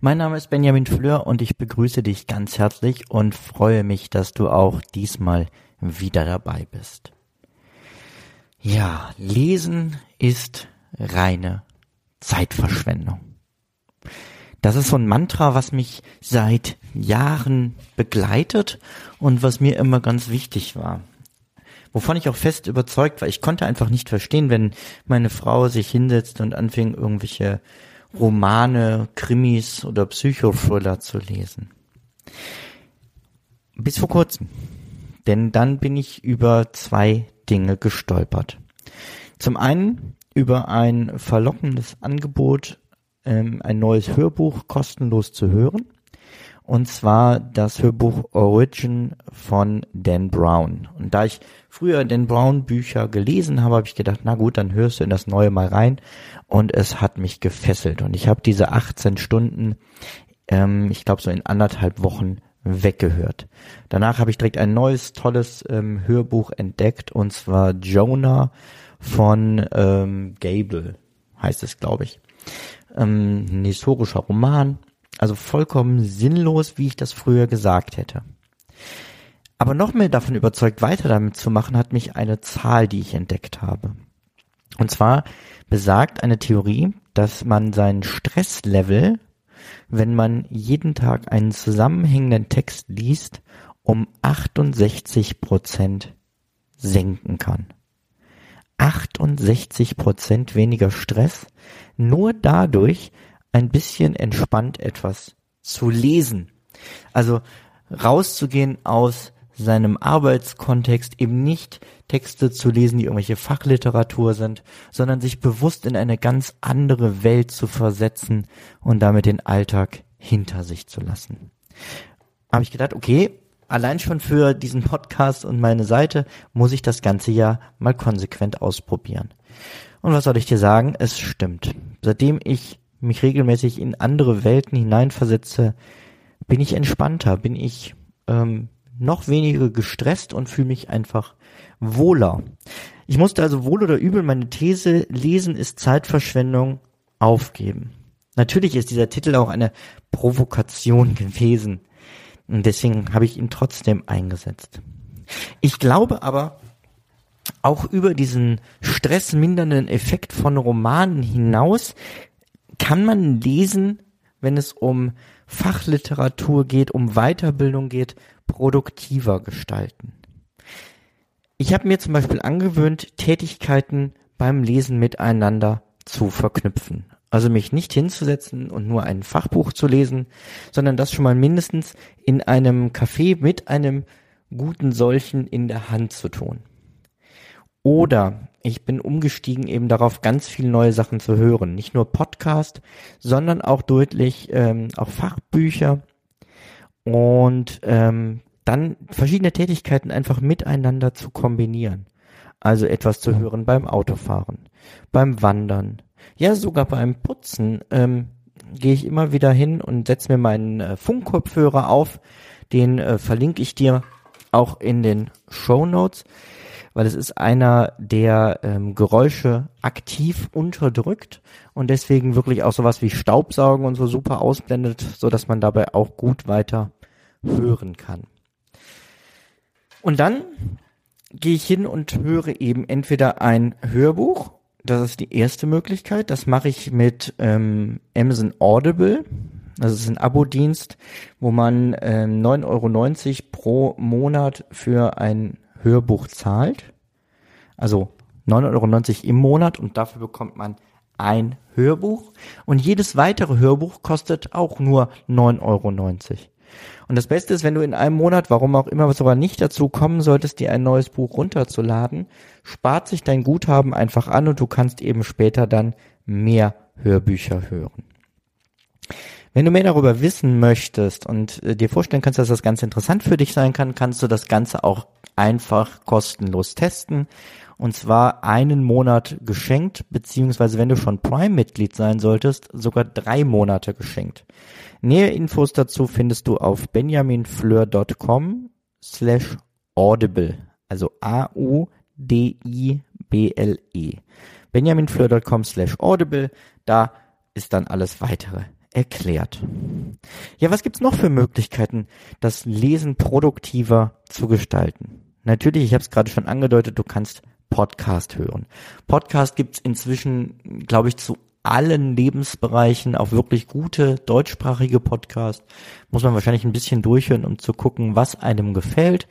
Mein Name ist Benjamin Fleur und ich begrüße dich ganz herzlich und freue mich, dass du auch diesmal wieder dabei bist. Ja, lesen ist reine Zeitverschwendung. Das ist so ein Mantra, was mich seit Jahren begleitet und was mir immer ganz wichtig war. Wovon ich auch fest überzeugt war. Ich konnte einfach nicht verstehen, wenn meine Frau sich hinsetzt und anfing, irgendwelche Romane, Krimis oder Psychothriller zu lesen. Bis vor kurzem. Denn dann bin ich über zwei Dinge gestolpert. Zum einen über ein verlockendes Angebot, ähm, ein neues Hörbuch kostenlos zu hören. Und zwar das Hörbuch Origin von Dan Brown. Und da ich früher Dan Brown Bücher gelesen habe, habe ich gedacht, na gut, dann hörst du in das neue mal rein. Und es hat mich gefesselt. Und ich habe diese 18 Stunden, ähm, ich glaube so in anderthalb Wochen weggehört. Danach habe ich direkt ein neues, tolles ähm, Hörbuch entdeckt. Und zwar Jonah von ähm, Gable, heißt es, glaube ich. Ähm, ein historischer Roman, also vollkommen sinnlos, wie ich das früher gesagt hätte. Aber noch mehr davon überzeugt, weiter damit zu machen, hat mich eine Zahl, die ich entdeckt habe. Und zwar besagt eine Theorie, dass man sein Stresslevel, wenn man jeden Tag einen zusammenhängenden Text liest, um 68 Prozent senken kann. 68 Prozent weniger Stress, nur dadurch ein bisschen entspannt etwas zu lesen. Also rauszugehen aus seinem Arbeitskontext, eben nicht Texte zu lesen, die irgendwelche Fachliteratur sind, sondern sich bewusst in eine ganz andere Welt zu versetzen und damit den Alltag hinter sich zu lassen. Habe ich gedacht, okay, allein schon für diesen Podcast und meine Seite muss ich das ganze Jahr mal konsequent ausprobieren. Und was soll ich dir sagen? Es stimmt. Seitdem ich mich regelmäßig in andere Welten hineinversetze, bin ich entspannter, bin ich ähm, noch weniger gestresst und fühle mich einfach wohler. Ich musste also wohl oder übel meine These lesen ist Zeitverschwendung aufgeben. Natürlich ist dieser Titel auch eine Provokation gewesen. Und deswegen habe ich ihn trotzdem eingesetzt. Ich glaube aber, auch über diesen stressmindernden Effekt von Romanen hinaus kann man lesen, wenn es um Fachliteratur geht, um Weiterbildung geht, produktiver gestalten. Ich habe mir zum Beispiel angewöhnt, Tätigkeiten beim Lesen miteinander zu verknüpfen. Also mich nicht hinzusetzen und nur ein Fachbuch zu lesen, sondern das schon mal mindestens in einem Café mit einem guten solchen in der Hand zu tun. Oder ich bin umgestiegen eben darauf, ganz viele neue Sachen zu hören. Nicht nur Podcast, sondern auch deutlich ähm, auch Fachbücher und ähm, dann verschiedene Tätigkeiten einfach miteinander zu kombinieren. Also etwas zu hören beim Autofahren, beim Wandern, ja, sogar beim Putzen ähm, gehe ich immer wieder hin und setze mir meinen äh, Funkkopfhörer auf. Den äh, verlinke ich dir auch in den Show Notes, weil es ist einer, der ähm, Geräusche aktiv unterdrückt und deswegen wirklich auch sowas wie Staubsaugen und so super ausblendet, so dass man dabei auch gut weiter hören kann. Und dann gehe ich hin und höre eben entweder ein Hörbuch das ist die erste Möglichkeit. Das mache ich mit ähm, Amazon Audible. Das ist ein Abo-Dienst, wo man ähm, 9,90 Euro pro Monat für ein Hörbuch zahlt. Also 9,90 Euro im Monat und dafür bekommt man ein Hörbuch. Und jedes weitere Hörbuch kostet auch nur 9,90 Euro. Und das Beste ist, wenn du in einem Monat, warum auch immer, sogar nicht dazu kommen solltest, dir ein neues Buch runterzuladen, spart sich dein Guthaben einfach an und du kannst eben später dann mehr Hörbücher hören. Wenn du mehr darüber wissen möchtest und äh, dir vorstellen kannst, dass das ganz interessant für dich sein kann, kannst du das Ganze auch einfach kostenlos testen. Und zwar einen Monat geschenkt, beziehungsweise wenn du schon Prime-Mitglied sein solltest, sogar drei Monate geschenkt. Nähe Infos dazu findest du auf benjaminfleur.com slash audible, also A-U-D-I-B-L-E. benjaminfleur.com slash audible, da ist dann alles weitere erklärt. Ja, was gibt's noch für Möglichkeiten, das Lesen produktiver zu gestalten? Natürlich, ich habe es gerade schon angedeutet, du kannst Podcast hören. Podcast gibt's inzwischen, glaube ich, zu allen Lebensbereichen, auch wirklich gute deutschsprachige Podcasts. Muss man wahrscheinlich ein bisschen durchhören, um zu gucken, was einem gefällt.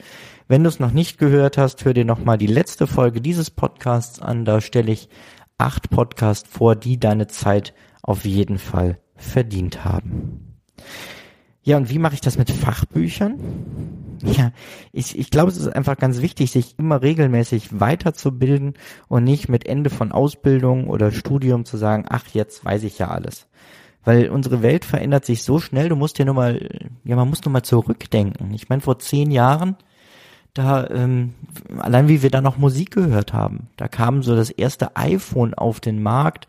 Wenn du es noch nicht gehört hast, hör dir nochmal die letzte Folge dieses Podcasts an. Da stelle ich acht Podcasts vor, die deine Zeit auf jeden Fall verdient haben. Ja, und wie mache ich das mit Fachbüchern? Ja, ich, ich glaube, es ist einfach ganz wichtig, sich immer regelmäßig weiterzubilden und nicht mit Ende von Ausbildung oder Studium zu sagen, ach, jetzt weiß ich ja alles. Weil unsere Welt verändert sich so schnell, du musst dir nur mal, ja, man muss nur mal zurückdenken. Ich meine, vor zehn Jahren, da, ähm, allein wie wir da noch Musik gehört haben, da kam so das erste iPhone auf den Markt,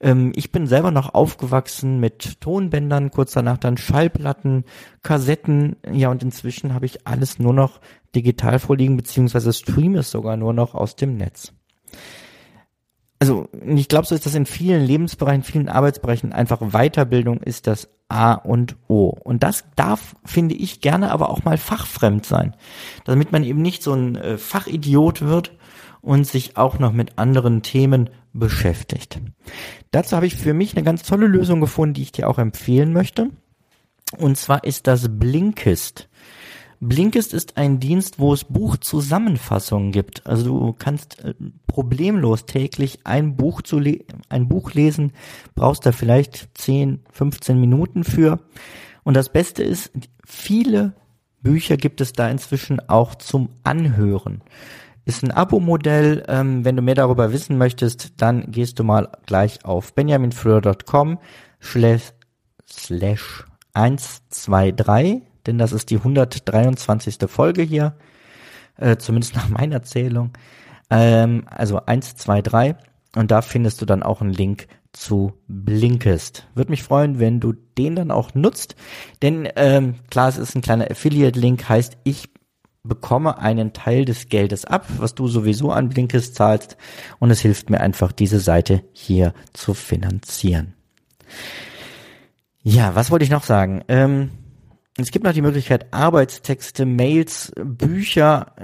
ähm, ich bin selber noch aufgewachsen mit Tonbändern, kurz danach dann Schallplatten, Kassetten. Ja, und inzwischen habe ich alles nur noch digital vorliegen, beziehungsweise streame es sogar nur noch aus dem Netz. Also ich glaube, so ist das in vielen Lebensbereichen, vielen Arbeitsbereichen einfach Weiterbildung ist das A und O. Und das darf, finde ich, gerne aber auch mal fachfremd sein, damit man eben nicht so ein äh, Fachidiot wird und sich auch noch mit anderen Themen beschäftigt. Dazu habe ich für mich eine ganz tolle Lösung gefunden, die ich dir auch empfehlen möchte. Und zwar ist das Blinkist. Blinkist ist ein Dienst, wo es Buchzusammenfassungen gibt. Also du kannst äh, problemlos täglich ein Buch zu ein Buch lesen, brauchst da vielleicht 10, 15 Minuten für. Und das Beste ist, viele Bücher gibt es da inzwischen auch zum Anhören. Ist ein Abo-Modell. Ähm, wenn du mehr darüber wissen möchtest, dann gehst du mal gleich auf benjaminfleur.com slash, slash 123, denn das ist die 123. Folge hier, äh, zumindest nach meiner Zählung. Ähm, also 123 und da findest du dann auch einen Link zu Blinkist. Würde mich freuen, wenn du den dann auch nutzt, denn ähm, klar, es ist ein kleiner Affiliate-Link, heißt ich bekomme einen Teil des Geldes ab, was du sowieso an Blinkist zahlst und es hilft mir einfach, diese Seite hier zu finanzieren. Ja, was wollte ich noch sagen? Ähm, es gibt noch die Möglichkeit, Arbeitstexte, Mails, Bücher,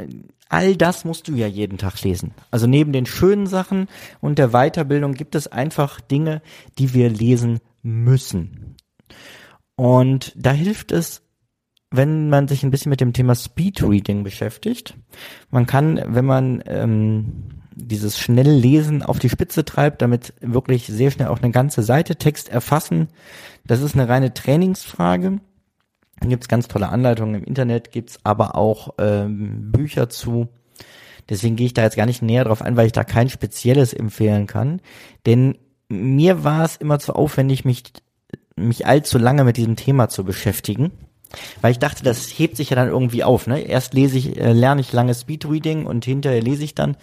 all das musst du ja jeden Tag lesen. Also neben den schönen Sachen und der Weiterbildung gibt es einfach Dinge, die wir lesen müssen. Und da hilft es, wenn man sich ein bisschen mit dem Thema Speedreading beschäftigt. Man kann, wenn man ähm, dieses Schnelllesen auf die Spitze treibt, damit wirklich sehr schnell auch eine ganze Seite Text erfassen. Das ist eine reine Trainingsfrage. Da gibt's ganz tolle Anleitungen im Internet, gibt's aber auch ähm, Bücher zu. Deswegen gehe ich da jetzt gar nicht näher drauf ein, weil ich da kein spezielles empfehlen kann. Denn mir war es immer zu aufwendig, mich, mich allzu lange mit diesem Thema zu beschäftigen. Weil ich dachte, das hebt sich ja dann irgendwie auf. Ne? Erst lese ich, äh, lerne ich lange Speedreading und hinterher lese ich dann.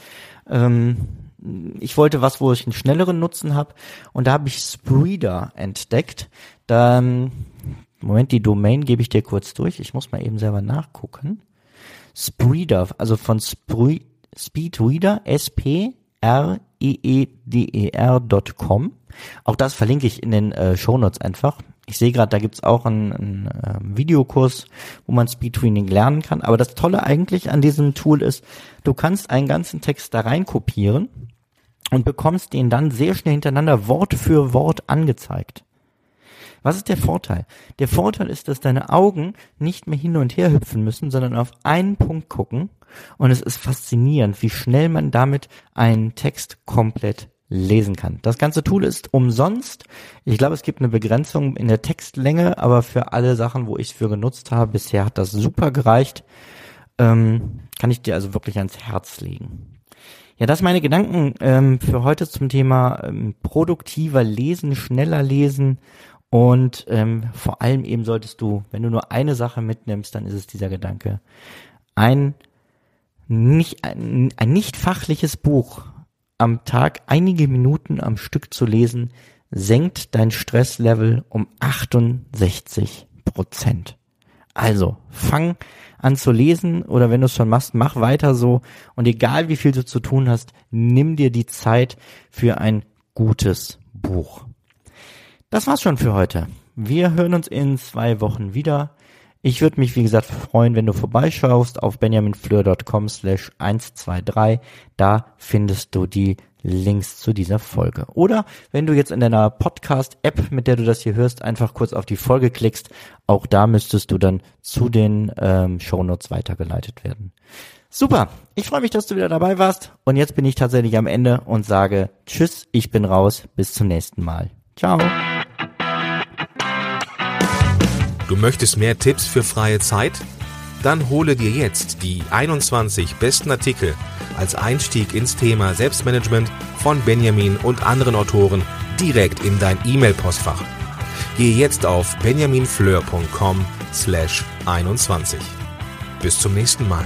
Ähm, ich wollte was, wo ich einen schnelleren Nutzen habe. Und da habe ich Spreeder entdeckt. Da, Moment, die Domain gebe ich dir kurz durch. Ich muss mal eben selber nachgucken. Spreeder, also von Spree, Speedreader, S-P-R-E-E-D-E-R.com. Auch das verlinke ich in den äh, Shownotes einfach. Ich sehe gerade, da gibt's auch einen, einen äh, Videokurs, wo man Speedreading lernen kann. Aber das Tolle eigentlich an diesem Tool ist, du kannst einen ganzen Text da rein kopieren und bekommst den dann sehr schnell hintereinander Wort für Wort angezeigt. Was ist der Vorteil? Der Vorteil ist, dass deine Augen nicht mehr hin und her hüpfen müssen, sondern auf einen Punkt gucken. Und es ist faszinierend, wie schnell man damit einen Text komplett lesen kann. Das ganze Tool ist umsonst. Ich glaube, es gibt eine Begrenzung in der Textlänge, aber für alle Sachen, wo ich es für genutzt habe, bisher hat das super gereicht. Ähm, kann ich dir also wirklich ans Herz legen. Ja, das meine Gedanken ähm, für heute zum Thema ähm, produktiver Lesen, schneller Lesen Und ähm, vor allem eben solltest du, wenn du nur eine Sache mitnimmst, dann ist es dieser Gedanke. Ein nicht, ein, ein nicht fachliches Buch am Tag einige Minuten am Stück zu lesen, senkt dein Stresslevel um 68 Prozent. Also, fang an zu lesen oder wenn du es schon machst, mach weiter so und egal wie viel du zu tun hast, nimm dir die Zeit für ein gutes Buch. Das war's schon für heute. Wir hören uns in zwei Wochen wieder. Ich würde mich, wie gesagt, freuen, wenn du vorbeischaust auf benjaminfleur.com slash 123. Da findest du die Links zu dieser Folge. Oder wenn du jetzt in deiner Podcast-App, mit der du das hier hörst, einfach kurz auf die Folge klickst, auch da müsstest du dann zu den ähm, Shownotes weitergeleitet werden. Super, ich freue mich, dass du wieder dabei warst und jetzt bin ich tatsächlich am Ende und sage Tschüss, ich bin raus, bis zum nächsten Mal. Ciao. Du möchtest mehr Tipps für freie Zeit? Dann hole dir jetzt die 21 besten Artikel als Einstieg ins Thema Selbstmanagement von Benjamin und anderen Autoren direkt in dein E-Mail-Postfach. Gehe jetzt auf benjaminfleur.com slash 21. Bis zum nächsten Mal.